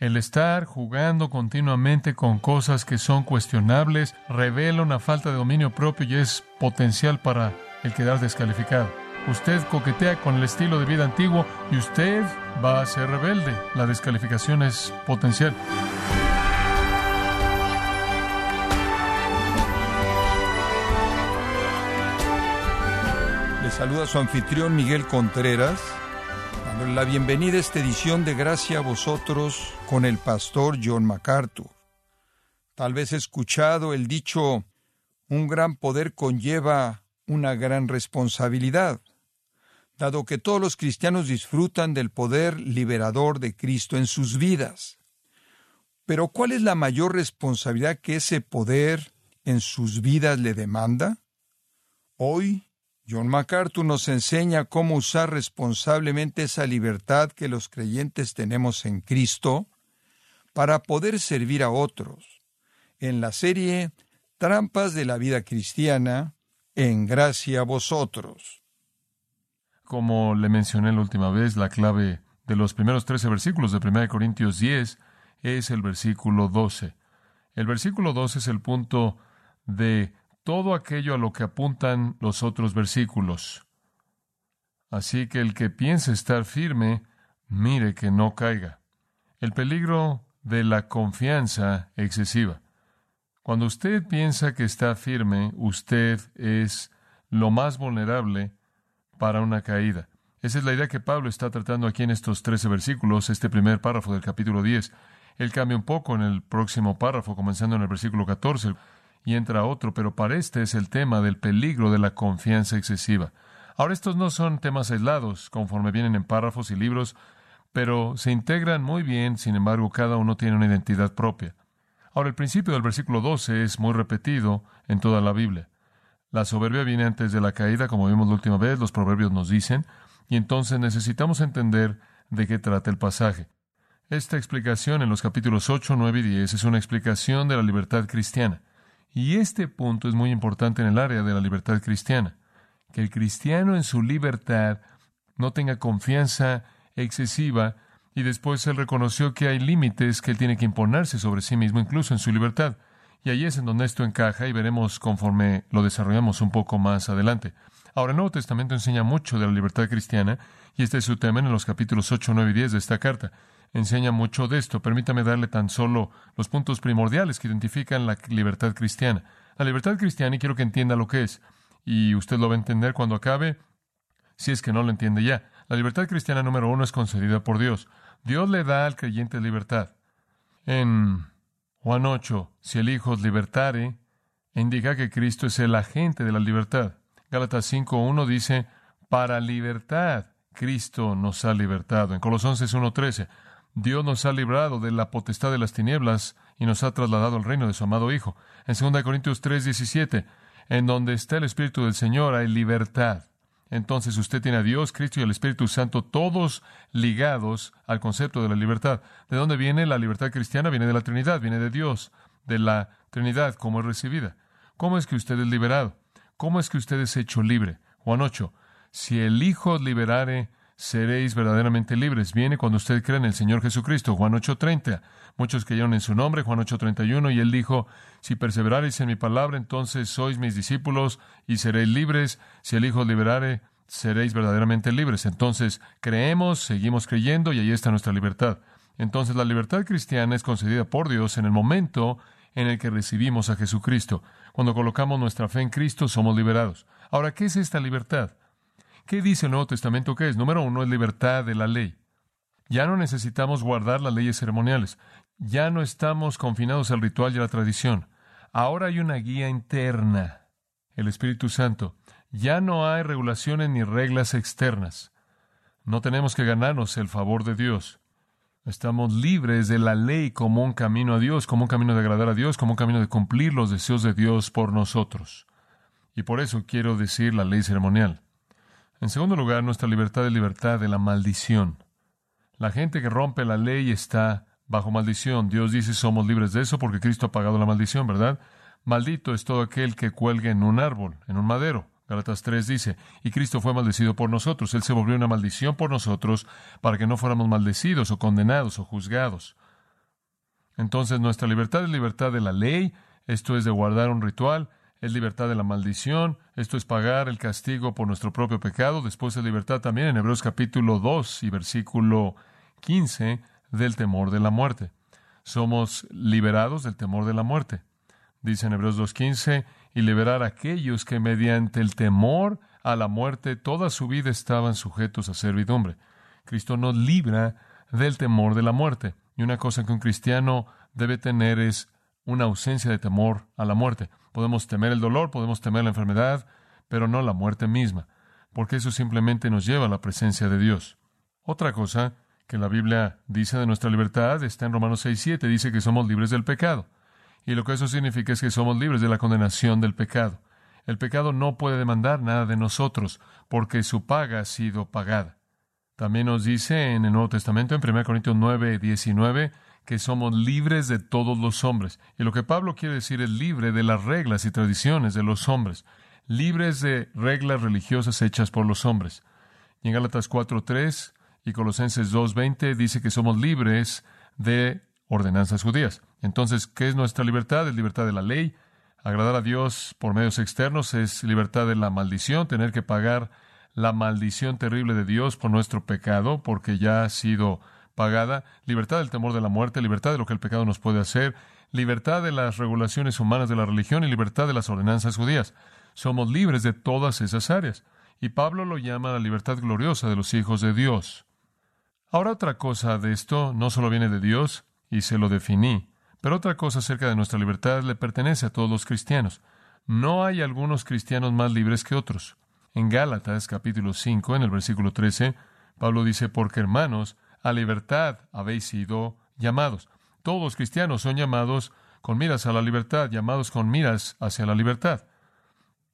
El estar jugando continuamente con cosas que son cuestionables revela una falta de dominio propio y es potencial para el quedar descalificado. Usted coquetea con el estilo de vida antiguo y usted va a ser rebelde. La descalificación es potencial. Le saluda su anfitrión Miguel Contreras, la bienvenida a esta edición de Gracia a vosotros con el pastor John MacArthur. Tal vez escuchado el dicho, un gran poder conlleva una gran responsabilidad, dado que todos los cristianos disfrutan del poder liberador de Cristo en sus vidas. Pero ¿cuál es la mayor responsabilidad que ese poder en sus vidas le demanda? Hoy, John MacArthur nos enseña cómo usar responsablemente esa libertad que los creyentes tenemos en Cristo para poder servir a otros. En la serie Trampas de la vida cristiana, en gracia a vosotros. Como le mencioné la última vez, la clave de los primeros 13 versículos de 1 Corintios 10 es el versículo 12. El versículo 12 es el punto de todo aquello a lo que apuntan los otros versículos. Así que el que piense estar firme, mire que no caiga. El peligro de la confianza excesiva. Cuando usted piensa que está firme, usted es lo más vulnerable para una caída. Esa es la idea que Pablo está tratando aquí en estos 13 versículos, este primer párrafo del capítulo 10. Él cambia un poco en el próximo párrafo, comenzando en el versículo 14, y entra otro, pero para este es el tema del peligro de la confianza excesiva. Ahora, estos no son temas aislados, conforme vienen en párrafos y libros, pero se integran muy bien, sin embargo, cada uno tiene una identidad propia. Ahora, el principio del versículo 12 es muy repetido en toda la Biblia. La soberbia viene antes de la caída, como vimos la última vez, los proverbios nos dicen, y entonces necesitamos entender de qué trata el pasaje. Esta explicación en los capítulos 8, 9 y 10 es una explicación de la libertad cristiana. Y este punto es muy importante en el área de la libertad cristiana. Que el cristiano en su libertad no tenga confianza excesiva y después él reconoció que hay límites que él tiene que imponerse sobre sí mismo, incluso en su libertad. Y ahí es en donde esto encaja y veremos conforme lo desarrollamos un poco más adelante. Ahora, el Nuevo Testamento enseña mucho de la libertad cristiana y este es su tema en los capítulos 8, 9 y 10 de esta carta. Enseña mucho de esto. Permítame darle tan solo los puntos primordiales que identifican la libertad cristiana. La libertad cristiana, y quiero que entienda lo que es, y usted lo va a entender cuando acabe, si es que no lo entiende ya. La libertad cristiana número uno es concedida por Dios. Dios le da al creyente libertad. En Juan 8, si el Hijo os libertare, indica que Cristo es el agente de la libertad. Gálatas 5.1 dice, para libertad Cristo nos ha libertado. En Colosenses 1.13, Dios nos ha librado de la potestad de las tinieblas y nos ha trasladado al reino de su amado Hijo. En 2 Corintios 3.17, en donde está el Espíritu del Señor hay libertad. Entonces usted tiene a Dios, Cristo y el Espíritu Santo todos ligados al concepto de la libertad. ¿De dónde viene la libertad cristiana? Viene de la Trinidad, viene de Dios, de la Trinidad, como es recibida. ¿Cómo es que usted es liberado? ¿Cómo es que usted es hecho libre? Juan 8. Si el Hijo liberare, seréis verdaderamente libres. Viene cuando usted cree en el Señor Jesucristo. Juan 8:30. Muchos creyeron en su nombre. Juan 8:31. Y él dijo, si perseverareis en mi palabra, entonces sois mis discípulos y seréis libres. Si el Hijo liberare, seréis verdaderamente libres. Entonces creemos, seguimos creyendo y ahí está nuestra libertad. Entonces la libertad cristiana es concedida por Dios en el momento en el que recibimos a Jesucristo. Cuando colocamos nuestra fe en Cristo somos liberados. Ahora, ¿qué es esta libertad? ¿Qué dice el Nuevo Testamento que es? Número uno es libertad de la ley. Ya no necesitamos guardar las leyes ceremoniales. Ya no estamos confinados al ritual y a la tradición. Ahora hay una guía interna, el Espíritu Santo. Ya no hay regulaciones ni reglas externas. No tenemos que ganarnos el favor de Dios. Estamos libres de la ley como un camino a Dios, como un camino de agradar a Dios, como un camino de cumplir los deseos de Dios por nosotros. Y por eso quiero decir la ley ceremonial. En segundo lugar, nuestra libertad es libertad de la maldición. La gente que rompe la ley está bajo maldición. Dios dice somos libres de eso porque Cristo ha pagado la maldición, ¿verdad? Maldito es todo aquel que cuelgue en un árbol, en un madero. Galatas 3 dice, y Cristo fue maldecido por nosotros. Él se volvió una maldición por nosotros para que no fuéramos maldecidos o condenados o juzgados. Entonces nuestra libertad es libertad de la ley, esto es de guardar un ritual, es libertad de la maldición, esto es pagar el castigo por nuestro propio pecado, después es libertad también en Hebreos capítulo 2 y versículo 15 del temor de la muerte. Somos liberados del temor de la muerte. Dice en Hebreos 2.15, y liberar a aquellos que mediante el temor a la muerte toda su vida estaban sujetos a servidumbre. Cristo nos libra del temor de la muerte. Y una cosa que un cristiano debe tener es una ausencia de temor a la muerte. Podemos temer el dolor, podemos temer la enfermedad, pero no la muerte misma, porque eso simplemente nos lleva a la presencia de Dios. Otra cosa que la Biblia dice de nuestra libertad está en Romanos 6.7, dice que somos libres del pecado. Y lo que eso significa es que somos libres de la condenación del pecado. El pecado no puede demandar nada de nosotros, porque su paga ha sido pagada. También nos dice en el Nuevo Testamento, en 1 Corintios 9, 19, que somos libres de todos los hombres. Y lo que Pablo quiere decir es libre de las reglas y tradiciones de los hombres, libres de reglas religiosas hechas por los hombres. Y en Gálatas 4.3 y Colosenses 2.20 dice que somos libres de ordenanzas judías. Entonces, ¿qué es nuestra libertad? Es libertad de la ley. Agradar a Dios por medios externos es libertad de la maldición, tener que pagar la maldición terrible de Dios por nuestro pecado, porque ya ha sido pagada. Libertad del temor de la muerte, libertad de lo que el pecado nos puede hacer, libertad de las regulaciones humanas de la religión y libertad de las ordenanzas judías. Somos libres de todas esas áreas. Y Pablo lo llama la libertad gloriosa de los hijos de Dios. Ahora otra cosa de esto no solo viene de Dios, y se lo definí, pero otra cosa acerca de nuestra libertad le pertenece a todos los cristianos. No hay algunos cristianos más libres que otros. En Gálatas capítulo 5, en el versículo 13, Pablo dice, porque hermanos, a libertad habéis sido llamados. Todos los cristianos son llamados con miras a la libertad, llamados con miras hacia la libertad.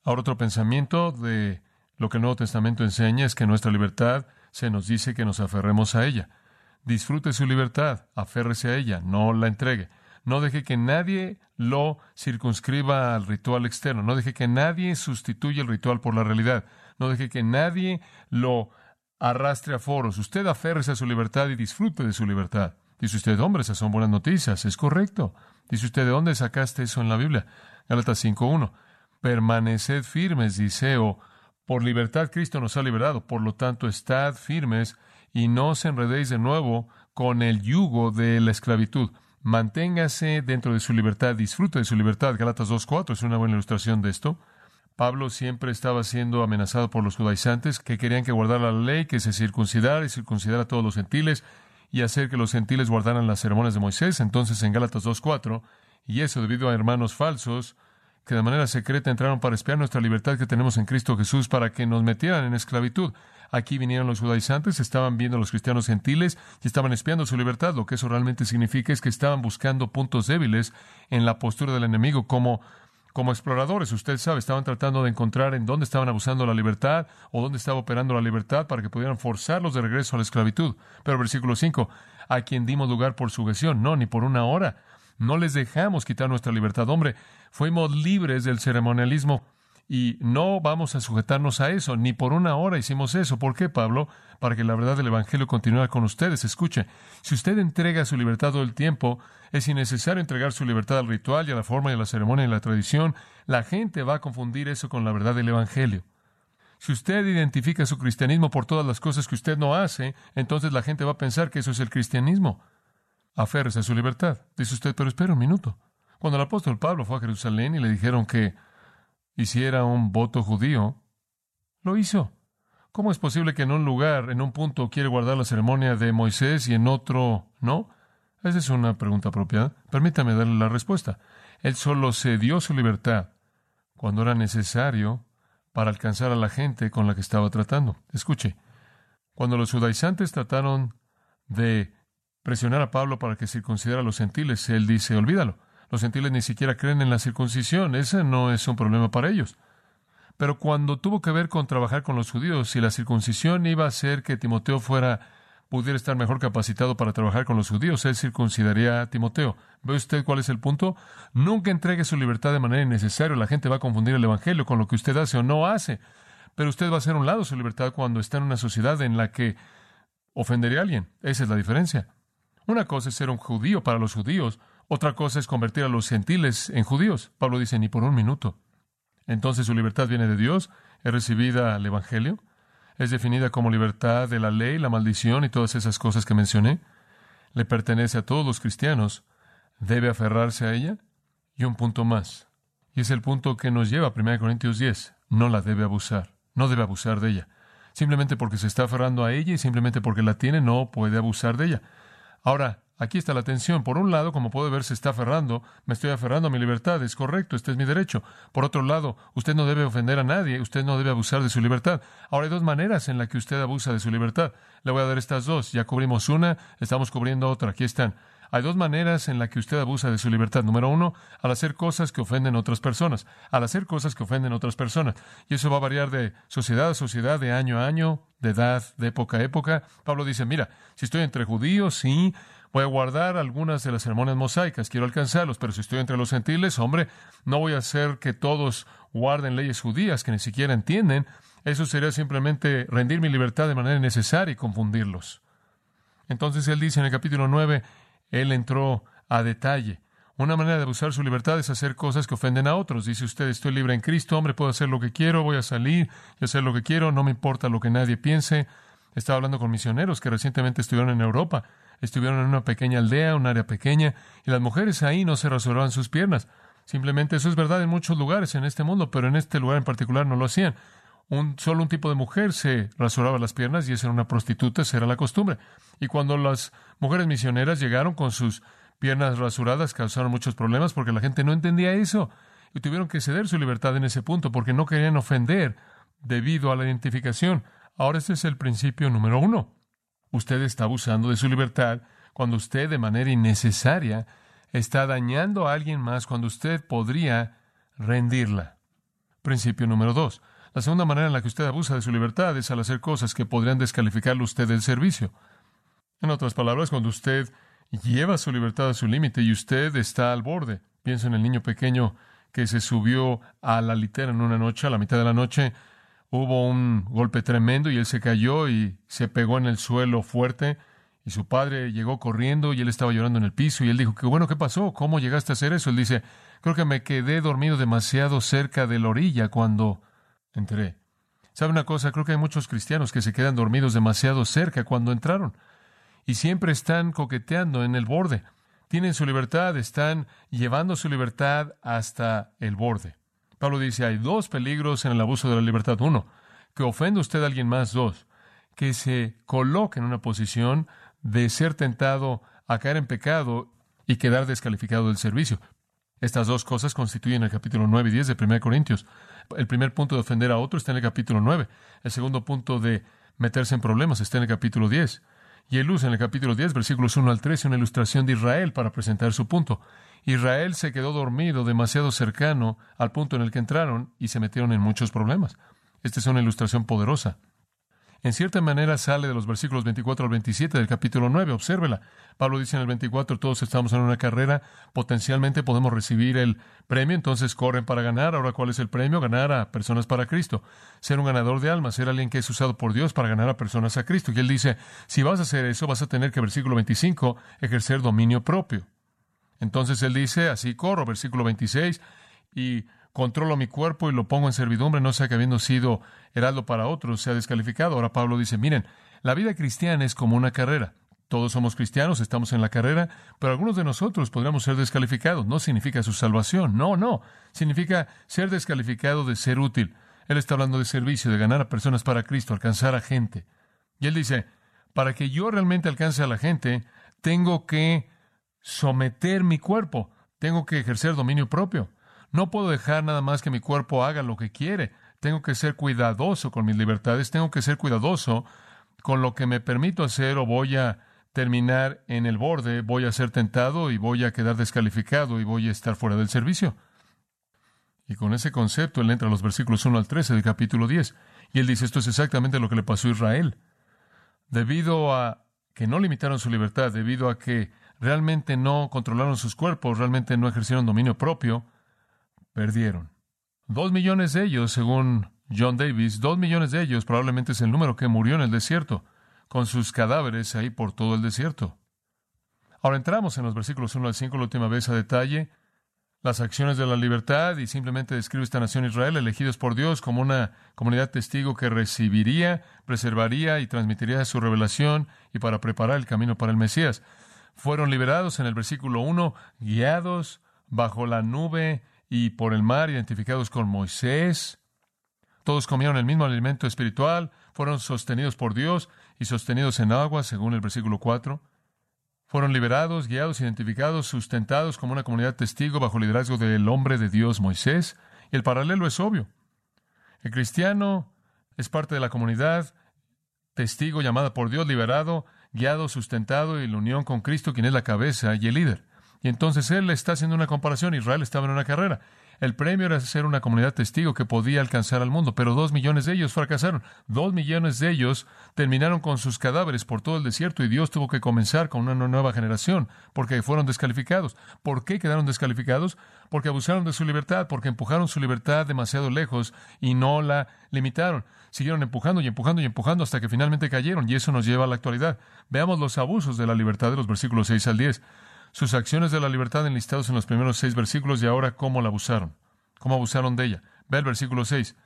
Ahora otro pensamiento de lo que el Nuevo Testamento enseña es que nuestra libertad se nos dice que nos aferremos a ella. Disfrute su libertad, aférrese a ella, no la entregue. No deje que nadie lo circunscriba al ritual externo. No deje que nadie sustituya el ritual por la realidad. No deje que nadie lo arrastre a foros. Usted aférrese a su libertad y disfrute de su libertad. Dice usted, hombre, esas son buenas noticias. Es correcto. Dice usted, ¿de dónde sacaste eso en la Biblia? Gálatas 5.1. Permaneced firmes, dice, por libertad Cristo nos ha liberado, por lo tanto estad firmes y no os enredéis de nuevo con el yugo de la esclavitud. Manténgase dentro de su libertad, disfrute de su libertad. Galatas 2.4 es una buena ilustración de esto. Pablo siempre estaba siendo amenazado por los judaizantes que querían que guardara la ley, que se circuncidara y circuncidara a todos los gentiles y hacer que los gentiles guardaran las ceremonias de Moisés. Entonces en Gálatas 2.4, y eso debido a hermanos falsos, que de manera secreta entraron para espiar nuestra libertad que tenemos en Cristo Jesús para que nos metieran en esclavitud. Aquí vinieron los judaizantes, estaban viendo a los cristianos gentiles y estaban espiando su libertad. Lo que eso realmente significa es que estaban buscando puntos débiles en la postura del enemigo como como exploradores, usted sabe, estaban tratando de encontrar en dónde estaban abusando la libertad o dónde estaba operando la libertad para que pudieran forzarlos de regreso a la esclavitud. Pero versículo 5, a quien dimos lugar por sujeción, no, ni por una hora, no les dejamos quitar nuestra libertad. Hombre, fuimos libres del ceremonialismo y no vamos a sujetarnos a eso. Ni por una hora hicimos eso. ¿Por qué, Pablo? Para que la verdad del Evangelio continúe con ustedes. Escuche, si usted entrega su libertad todo el tiempo, es innecesario entregar su libertad al ritual y a la forma y a la ceremonia y a la tradición. La gente va a confundir eso con la verdad del Evangelio. Si usted identifica su cristianismo por todas las cosas que usted no hace, entonces la gente va a pensar que eso es el cristianismo. aférrese a su libertad. Dice usted, pero espera un minuto. Cuando el apóstol Pablo fue a Jerusalén y le dijeron que hiciera un voto judío, lo hizo. ¿Cómo es posible que en un lugar, en un punto, quiere guardar la ceremonia de Moisés y en otro no? Esa es una pregunta propia. Permítame darle la respuesta. Él solo cedió su libertad cuando era necesario para alcanzar a la gente con la que estaba tratando. Escuche, cuando los judaizantes trataron de presionar a Pablo para que circuncidara a los gentiles, él dice, olvídalo. Los gentiles ni siquiera creen en la circuncisión. Ese no es un problema para ellos. Pero cuando tuvo que ver con trabajar con los judíos, si la circuncisión iba a hacer que Timoteo fuera pudiera estar mejor capacitado para trabajar con los judíos, él circuncidaría a Timoteo. ¿Ve usted cuál es el punto? Nunca entregue su libertad de manera innecesaria. La gente va a confundir el Evangelio con lo que usted hace o no hace. Pero usted va a hacer un lado su libertad cuando está en una sociedad en la que ofendería a alguien. Esa es la diferencia. Una cosa es ser un judío para los judíos, otra cosa es convertir a los gentiles en judíos. Pablo dice, ni por un minuto. Entonces su libertad viene de Dios, es recibida al Evangelio, es definida como libertad de la ley, la maldición y todas esas cosas que mencioné. Le pertenece a todos los cristianos, debe aferrarse a ella. Y un punto más, y es el punto que nos lleva a 1 Corintios 10, no la debe abusar, no debe abusar de ella. Simplemente porque se está aferrando a ella y simplemente porque la tiene, no puede abusar de ella. Ahora, Aquí está la tensión. Por un lado, como puede ver, se está aferrando. Me estoy aferrando a mi libertad. Es correcto, este es mi derecho. Por otro lado, usted no debe ofender a nadie. Usted no debe abusar de su libertad. Ahora hay dos maneras en las que usted abusa de su libertad. Le voy a dar estas dos. Ya cubrimos una, estamos cubriendo otra. Aquí están. Hay dos maneras en las que usted abusa de su libertad. Número uno, al hacer cosas que ofenden a otras personas. Al hacer cosas que ofenden a otras personas. Y eso va a variar de sociedad a sociedad, de año a año, de edad, de época a época. Pablo dice, mira, si estoy entre judíos, sí, Voy a guardar algunas de las ceremonias mosaicas, quiero alcanzarlos, pero si estoy entre los gentiles, hombre, no voy a hacer que todos guarden leyes judías que ni siquiera entienden. Eso sería simplemente rendir mi libertad de manera innecesaria y confundirlos. Entonces él dice en el capítulo 9, él entró a detalle. Una manera de abusar su libertad es hacer cosas que ofenden a otros. Dice usted, estoy libre en Cristo, hombre, puedo hacer lo que quiero, voy a salir y hacer lo que quiero, no me importa lo que nadie piense. Estaba hablando con misioneros que recientemente estuvieron en Europa estuvieron en una pequeña aldea, un área pequeña, y las mujeres ahí no se rasuraban sus piernas. Simplemente eso es verdad en muchos lugares en este mundo, pero en este lugar en particular no lo hacían. Un, solo un tipo de mujer se rasuraba las piernas y esa era una prostituta, esa era la costumbre. Y cuando las mujeres misioneras llegaron con sus piernas rasuradas, causaron muchos problemas porque la gente no entendía eso y tuvieron que ceder su libertad en ese punto porque no querían ofender debido a la identificación. Ahora ese es el principio número uno. Usted está abusando de su libertad cuando usted de manera innecesaria está dañando a alguien más cuando usted podría rendirla. Principio número dos. La segunda manera en la que usted abusa de su libertad es al hacer cosas que podrían descalificarle usted del servicio. En otras palabras, cuando usted lleva su libertad a su límite y usted está al borde. Pienso en el niño pequeño que se subió a la litera en una noche, a la mitad de la noche, hubo un golpe tremendo y él se cayó y se pegó en el suelo fuerte. Y su padre llegó corriendo y él estaba llorando en el piso y él dijo, qué bueno, ¿qué pasó? ¿Cómo llegaste a hacer eso? Él dice, creo que me quedé dormido demasiado cerca de la orilla cuando entré. ¿Sabe una cosa? Creo que hay muchos cristianos que se quedan dormidos demasiado cerca cuando entraron y siempre están coqueteando en el borde. Tienen su libertad, están llevando su libertad hasta el borde. Pablo dice, hay dos peligros en el abuso de la libertad. Uno, que ofenda usted a alguien más. Dos, que se coloque en una posición de ser tentado a caer en pecado y quedar descalificado del servicio. Estas dos cosas constituyen el capítulo 9 y 10 de 1 Corintios. El primer punto de ofender a otro está en el capítulo 9. El segundo punto de meterse en problemas está en el capítulo 10. Y él usa en el capítulo 10, versículos 1 al 13, una ilustración de Israel para presentar su punto. Israel se quedó dormido demasiado cercano al punto en el que entraron y se metieron en muchos problemas. Esta es una ilustración poderosa. En cierta manera sale de los versículos 24 al 27 del capítulo 9. Obsérvela. Pablo dice en el 24, todos estamos en una carrera, potencialmente podemos recibir el premio, entonces corren para ganar. Ahora, ¿cuál es el premio? Ganar a personas para Cristo. Ser un ganador de almas, ser alguien que es usado por Dios para ganar a personas a Cristo. Y él dice, si vas a hacer eso, vas a tener que, versículo 25, ejercer dominio propio. Entonces él dice, así corro, versículo 26, y controlo mi cuerpo y lo pongo en servidumbre, no sea que habiendo sido heraldo para otros sea descalificado. Ahora Pablo dice, miren, la vida cristiana es como una carrera. Todos somos cristianos, estamos en la carrera, pero algunos de nosotros podríamos ser descalificados. No significa su salvación, no, no. Significa ser descalificado de ser útil. Él está hablando de servicio, de ganar a personas para Cristo, alcanzar a gente. Y él dice, para que yo realmente alcance a la gente, tengo que someter mi cuerpo, tengo que ejercer dominio propio. No puedo dejar nada más que mi cuerpo haga lo que quiere. Tengo que ser cuidadoso con mis libertades, tengo que ser cuidadoso con lo que me permito hacer o voy a terminar en el borde, voy a ser tentado y voy a quedar descalificado y voy a estar fuera del servicio. Y con ese concepto él entra a los versículos 1 al 13 del capítulo 10. Y él dice, esto es exactamente lo que le pasó a Israel. Debido a que no limitaron su libertad, debido a que realmente no controlaron sus cuerpos, realmente no ejercieron dominio propio, perdieron. Dos millones de ellos, según John Davis, dos millones de ellos probablemente es el número que murió en el desierto con sus cadáveres ahí por todo el desierto. Ahora entramos en los versículos 1 al 5 la última vez a detalle las acciones de la libertad y simplemente describe esta nación Israel elegidos por Dios como una comunidad testigo que recibiría, preservaría y transmitiría su revelación y para preparar el camino para el Mesías. Fueron liberados en el versículo 1, guiados bajo la nube y por el mar, identificados con Moisés. Todos comieron el mismo alimento espiritual, fueron sostenidos por Dios y sostenidos en agua, según el versículo 4. Fueron liberados, guiados, identificados, sustentados como una comunidad testigo bajo el liderazgo del hombre de Dios Moisés. Y el paralelo es obvio. El cristiano es parte de la comunidad, testigo llamada por Dios, liberado, guiado, sustentado y la unión con Cristo, quien es la cabeza y el líder. Y entonces él está haciendo una comparación. Israel estaba en una carrera. El premio era ser una comunidad testigo que podía alcanzar al mundo, pero dos millones de ellos fracasaron. Dos millones de ellos terminaron con sus cadáveres por todo el desierto y Dios tuvo que comenzar con una nueva generación porque fueron descalificados. ¿Por qué quedaron descalificados? Porque abusaron de su libertad, porque empujaron su libertad demasiado lejos y no la limitaron. Siguieron empujando y empujando y empujando hasta que finalmente cayeron y eso nos lleva a la actualidad. Veamos los abusos de la libertad de los versículos 6 al 10 sus acciones de la libertad enlistados en los primeros seis versículos y ahora cómo la abusaron, cómo abusaron de ella. Ve el versículo 6.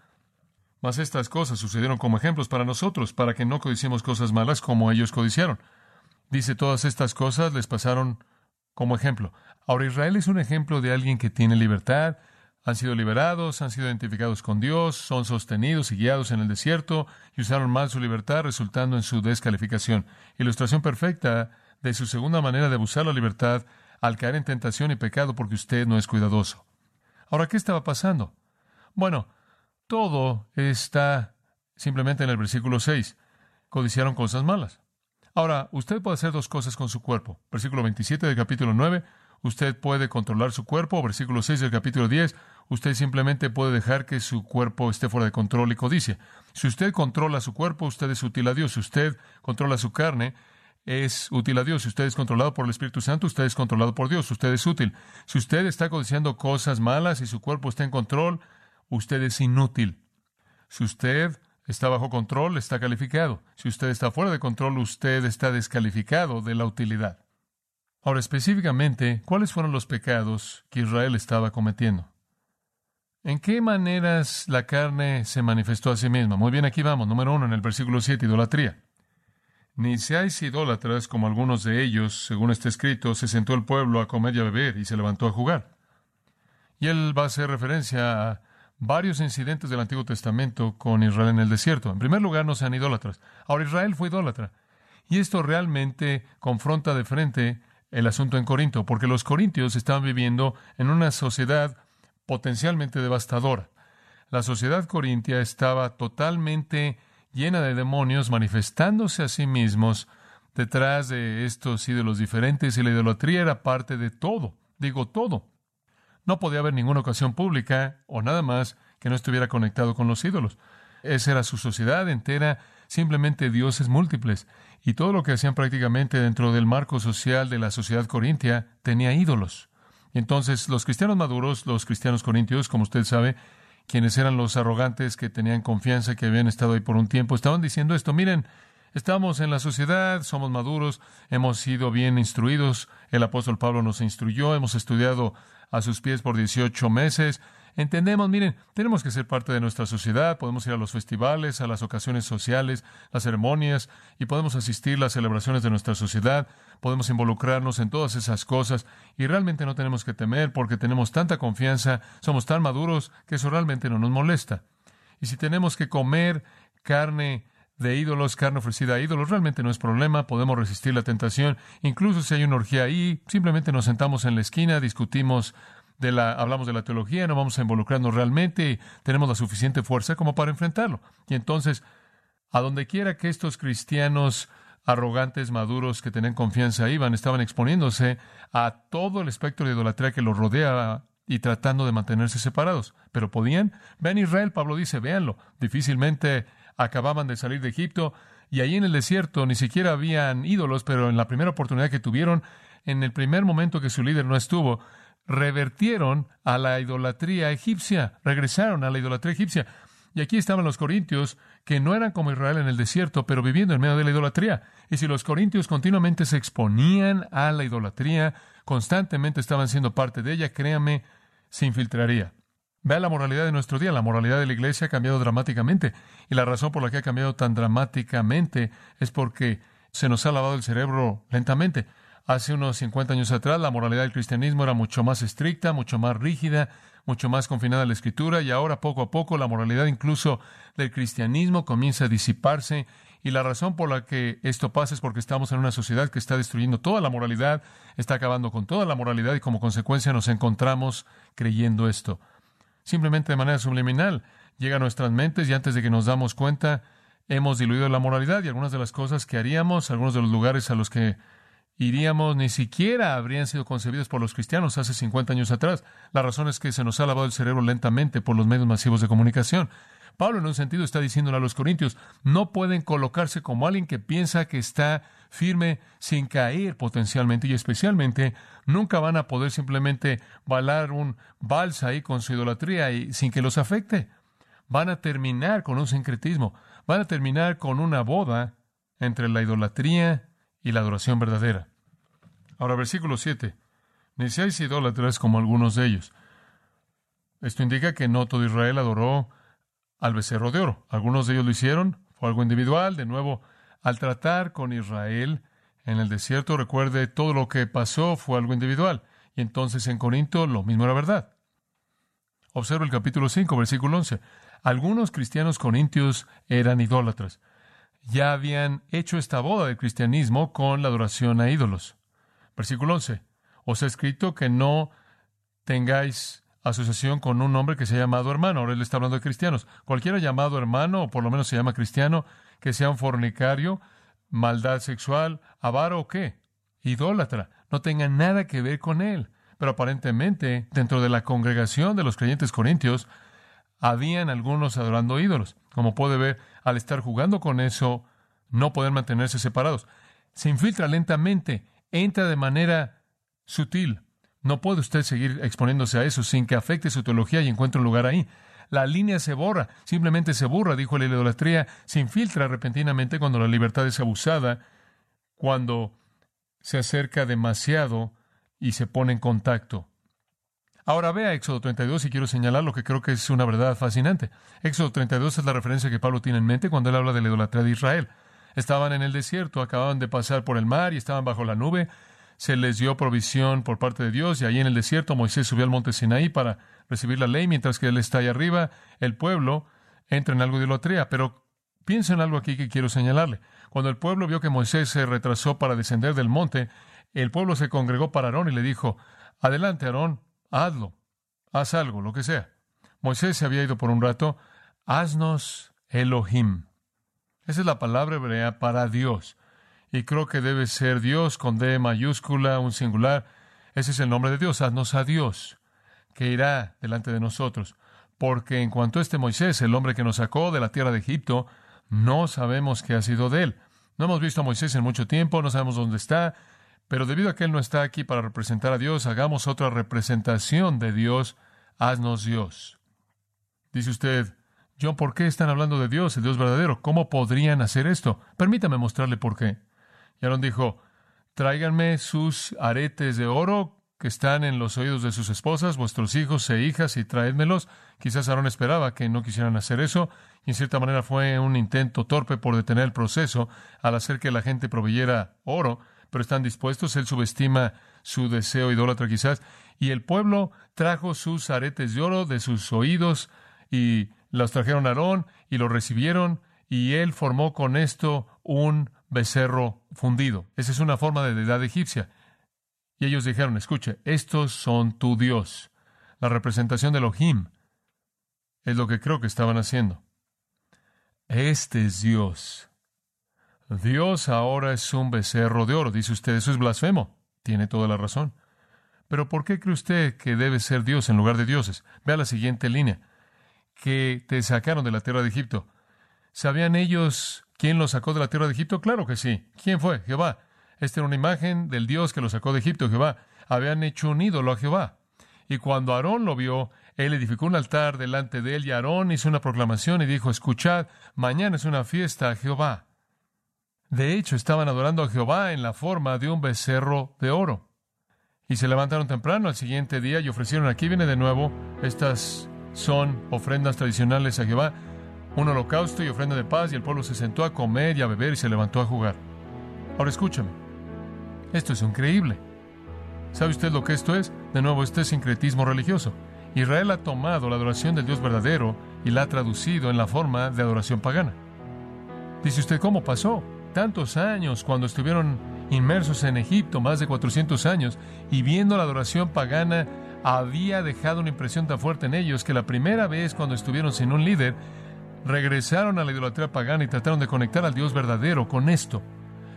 Mas estas cosas sucedieron como ejemplos para nosotros, para que no codiciemos cosas malas como ellos codiciaron. Dice, todas estas cosas les pasaron como ejemplo. Ahora Israel es un ejemplo de alguien que tiene libertad, han sido liberados, han sido identificados con Dios, son sostenidos y guiados en el desierto y usaron mal su libertad, resultando en su descalificación. Ilustración perfecta de su segunda manera de abusar la libertad al caer en tentación y pecado porque usted no es cuidadoso. Ahora, ¿qué estaba pasando? Bueno, todo está simplemente en el versículo 6. Codiciaron cosas malas. Ahora, usted puede hacer dos cosas con su cuerpo. Versículo 27 del capítulo 9, usted puede controlar su cuerpo. Versículo 6 del capítulo 10, usted simplemente puede dejar que su cuerpo esté fuera de control y codicia. Si usted controla su cuerpo, usted es útil a Dios. Si usted controla su carne, es útil a Dios. Si usted es controlado por el Espíritu Santo, usted es controlado por Dios. Usted es útil. Si usted está codiciando cosas malas y su cuerpo está en control, usted es inútil. Si usted está bajo control, está calificado. Si usted está fuera de control, usted está descalificado de la utilidad. Ahora, específicamente, ¿cuáles fueron los pecados que Israel estaba cometiendo? ¿En qué maneras la carne se manifestó a sí misma? Muy bien, aquí vamos. Número uno, en el versículo 7, idolatría. Ni seáis idólatras como algunos de ellos, según está escrito, se sentó el pueblo a comer y a beber y se levantó a jugar. Y él va a hacer referencia a varios incidentes del Antiguo Testamento con Israel en el desierto. En primer lugar, no sean idólatras. Ahora, Israel fue idólatra. Y esto realmente confronta de frente el asunto en Corinto, porque los corintios estaban viviendo en una sociedad potencialmente devastadora. La sociedad corintia estaba totalmente llena de demonios manifestándose a sí mismos detrás de estos ídolos diferentes y la idolatría era parte de todo, digo todo. No podía haber ninguna ocasión pública o nada más que no estuviera conectado con los ídolos. Esa era su sociedad entera, simplemente dioses múltiples. Y todo lo que hacían prácticamente dentro del marco social de la sociedad corintia tenía ídolos. Entonces, los cristianos maduros, los cristianos corintios, como usted sabe, quienes eran los arrogantes que tenían confianza, que habían estado ahí por un tiempo, estaban diciendo esto, miren, estamos en la sociedad, somos maduros, hemos sido bien instruidos, el apóstol Pablo nos instruyó, hemos estudiado a sus pies por 18 meses, Entendemos, miren, tenemos que ser parte de nuestra sociedad, podemos ir a los festivales, a las ocasiones sociales, las ceremonias, y podemos asistir a las celebraciones de nuestra sociedad, podemos involucrarnos en todas esas cosas, y realmente no tenemos que temer porque tenemos tanta confianza, somos tan maduros que eso realmente no nos molesta. Y si tenemos que comer carne de ídolos, carne ofrecida a ídolos, realmente no es problema, podemos resistir la tentación, incluso si hay una orgía ahí, simplemente nos sentamos en la esquina, discutimos de la, hablamos de la teología, no vamos a involucrarnos realmente, tenemos la suficiente fuerza como para enfrentarlo. Y entonces, a donde quiera que estos cristianos arrogantes, maduros, que tenían confianza iban, estaban exponiéndose a todo el espectro de idolatría que los rodeaba y tratando de mantenerse separados. Pero podían. Ven Israel, Pablo dice, véanlo. Difícilmente acababan de salir de Egipto y allí en el desierto ni siquiera habían ídolos, pero en la primera oportunidad que tuvieron, en el primer momento que su líder no estuvo, revertieron a la idolatría egipcia, regresaron a la idolatría egipcia. Y aquí estaban los corintios, que no eran como Israel en el desierto, pero viviendo en medio de la idolatría. Y si los corintios continuamente se exponían a la idolatría, constantemente estaban siendo parte de ella, créame, se infiltraría. Vea la moralidad de nuestro día. La moralidad de la iglesia ha cambiado dramáticamente. Y la razón por la que ha cambiado tan dramáticamente es porque se nos ha lavado el cerebro lentamente. Hace unos 50 años atrás, la moralidad del cristianismo era mucho más estricta, mucho más rígida, mucho más confinada a la escritura, y ahora poco a poco la moralidad incluso del cristianismo comienza a disiparse. Y la razón por la que esto pasa es porque estamos en una sociedad que está destruyendo toda la moralidad, está acabando con toda la moralidad y como consecuencia nos encontramos creyendo esto. Simplemente de manera subliminal llega a nuestras mentes y antes de que nos damos cuenta hemos diluido la moralidad y algunas de las cosas que haríamos, algunos de los lugares a los que iríamos ni siquiera habrían sido concebidos por los cristianos hace 50 años atrás. La razón es que se nos ha lavado el cerebro lentamente por los medios masivos de comunicación. Pablo en un sentido está diciéndole a los corintios, no pueden colocarse como alguien que piensa que está firme sin caer potencialmente y especialmente nunca van a poder simplemente bailar un vals ahí con su idolatría y sin que los afecte. Van a terminar con un sincretismo, van a terminar con una boda entre la idolatría y la adoración verdadera. Ahora, versículo 7. Ni seáis idólatras como algunos de ellos. Esto indica que no todo Israel adoró al becerro de oro. Algunos de ellos lo hicieron, fue algo individual. De nuevo, al tratar con Israel en el desierto, recuerde, todo lo que pasó fue algo individual. Y entonces en Corinto lo mismo era verdad. Observa el capítulo 5, versículo 11. Algunos cristianos corintios eran idólatras. Ya habían hecho esta boda del cristianismo con la adoración a ídolos. Versículo 11. Os he escrito que no tengáis asociación con un hombre que se ha llamado hermano. Ahora él está hablando de cristianos. Cualquiera llamado hermano, o por lo menos se llama cristiano, que sea un fornicario, maldad sexual, avaro o qué, idólatra, no tenga nada que ver con él. Pero aparentemente, dentro de la congregación de los creyentes corintios, habían algunos adorando ídolos. Como puede ver, al estar jugando con eso, no pueden mantenerse separados. Se infiltra lentamente, entra de manera sutil. No puede usted seguir exponiéndose a eso sin que afecte su teología y encuentre un lugar ahí. La línea se borra, simplemente se borra, dijo la idolatría, se infiltra repentinamente cuando la libertad es abusada, cuando se acerca demasiado y se pone en contacto. Ahora vea Éxodo 32 y quiero señalar lo que creo que es una verdad fascinante. Éxodo 32 es la referencia que Pablo tiene en mente cuando él habla de la idolatría de Israel. Estaban en el desierto, acababan de pasar por el mar y estaban bajo la nube. Se les dio provisión por parte de Dios y allí en el desierto Moisés subió al monte Sinaí para recibir la ley, mientras que él está ahí arriba, el pueblo entra en algo de idolatría. Pero piensen en algo aquí que quiero señalarle. Cuando el pueblo vio que Moisés se retrasó para descender del monte, el pueblo se congregó para Aarón y le dijo, Adelante, Aarón, hazlo, haz algo, lo que sea. Moisés se había ido por un rato, haznos Elohim. Esa es la palabra hebrea para Dios. Y creo que debe ser Dios con D mayúscula, un singular. Ese es el nombre de Dios, haznos a Dios, que irá delante de nosotros. Porque en cuanto a este Moisés, el hombre que nos sacó de la tierra de Egipto, no sabemos qué ha sido de él. No hemos visto a Moisés en mucho tiempo, no sabemos dónde está, pero debido a que Él no está aquí para representar a Dios, hagamos otra representación de Dios, haznos Dios. Dice usted, John, ¿por qué están hablando de Dios, el Dios verdadero? ¿Cómo podrían hacer esto? Permítame mostrarle por qué. Y Aaron dijo, tráiganme sus aretes de oro que están en los oídos de sus esposas, vuestros hijos e hijas, y traédmelos. Quizás Aarón esperaba que no quisieran hacer eso, y en cierta manera fue un intento torpe por detener el proceso al hacer que la gente proveyera oro, pero están dispuestos, él subestima su deseo idólatra quizás, y el pueblo trajo sus aretes de oro de sus oídos y los trajeron a Aarón y lo recibieron, y él formó con esto un becerro fundido. Esa es una forma de deidad egipcia. Y ellos dijeron, escuche, estos son tu Dios. La representación de Elohim es lo que creo que estaban haciendo. Este es Dios. Dios ahora es un becerro de oro. Dice usted, eso es blasfemo. Tiene toda la razón. Pero ¿por qué cree usted que debe ser Dios en lugar de dioses? Vea la siguiente línea. Que te sacaron de la tierra de Egipto. ¿Sabían ellos quién los sacó de la tierra de Egipto? Claro que sí. ¿Quién fue? Jehová. Esta era una imagen del Dios que lo sacó de Egipto, Jehová. Habían hecho un ídolo a Jehová. Y cuando Aarón lo vio, él edificó un altar delante de él y Aarón hizo una proclamación y dijo, escuchad, mañana es una fiesta a Jehová. De hecho, estaban adorando a Jehová en la forma de un becerro de oro. Y se levantaron temprano al siguiente día y ofrecieron, aquí viene de nuevo, estas son ofrendas tradicionales a Jehová, un holocausto y ofrenda de paz, y el pueblo se sentó a comer y a beber y se levantó a jugar. Ahora escúchame. Esto es increíble. ¿Sabe usted lo que esto es? De nuevo, este es sincretismo religioso. Israel ha tomado la adoración del Dios verdadero y la ha traducido en la forma de adoración pagana. Dice usted, ¿cómo pasó? Tantos años cuando estuvieron inmersos en Egipto, más de 400 años, y viendo la adoración pagana, había dejado una impresión tan fuerte en ellos que la primera vez cuando estuvieron sin un líder, regresaron a la idolatría pagana y trataron de conectar al Dios verdadero con esto.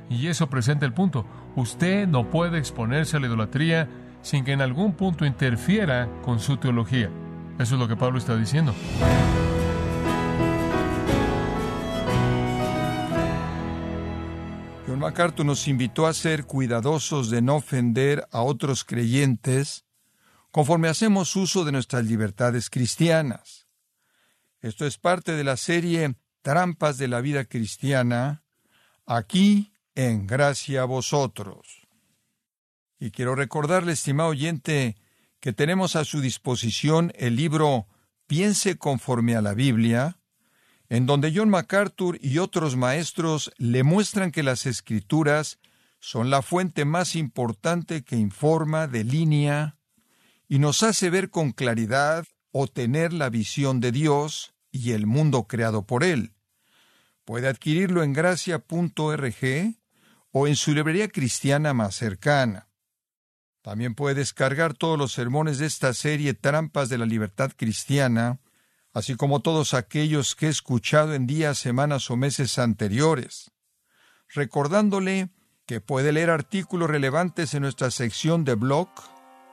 Y eso presenta el punto. Usted no puede exponerse a la idolatría sin que en algún punto interfiera con su teología. Eso es lo que Pablo está diciendo. John MacArthur nos invitó a ser cuidadosos de no ofender a otros creyentes conforme hacemos uso de nuestras libertades cristianas. Esto es parte de la serie Trampas de la vida cristiana, aquí en gracia a vosotros. Y quiero recordarle, estimado oyente, que tenemos a su disposición el libro Piense conforme a la Biblia, en donde John MacArthur y otros maestros le muestran que las escrituras son la fuente más importante que informa, delinea y nos hace ver con claridad o tener la visión de Dios y el mundo creado por Él. Puede adquirirlo en gracia.org o en su librería cristiana más cercana. También puede descargar todos los sermones de esta serie Trampas de la Libertad Cristiana, así como todos aquellos que he escuchado en días, semanas o meses anteriores, recordándole que puede leer artículos relevantes en nuestra sección de blog,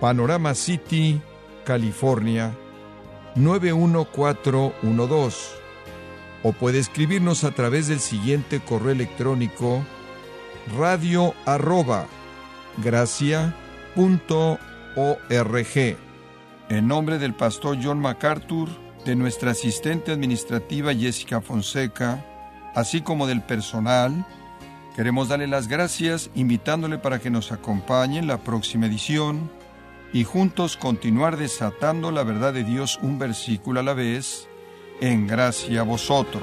Panorama City, California 91412. O puede escribirnos a través del siguiente correo electrónico radio arroba gracia.org. En nombre del pastor John MacArthur, de nuestra asistente administrativa Jessica Fonseca, así como del personal, queremos darle las gracias invitándole para que nos acompañe en la próxima edición y juntos continuar desatando la verdad de Dios un versículo a la vez, en gracia a vosotros.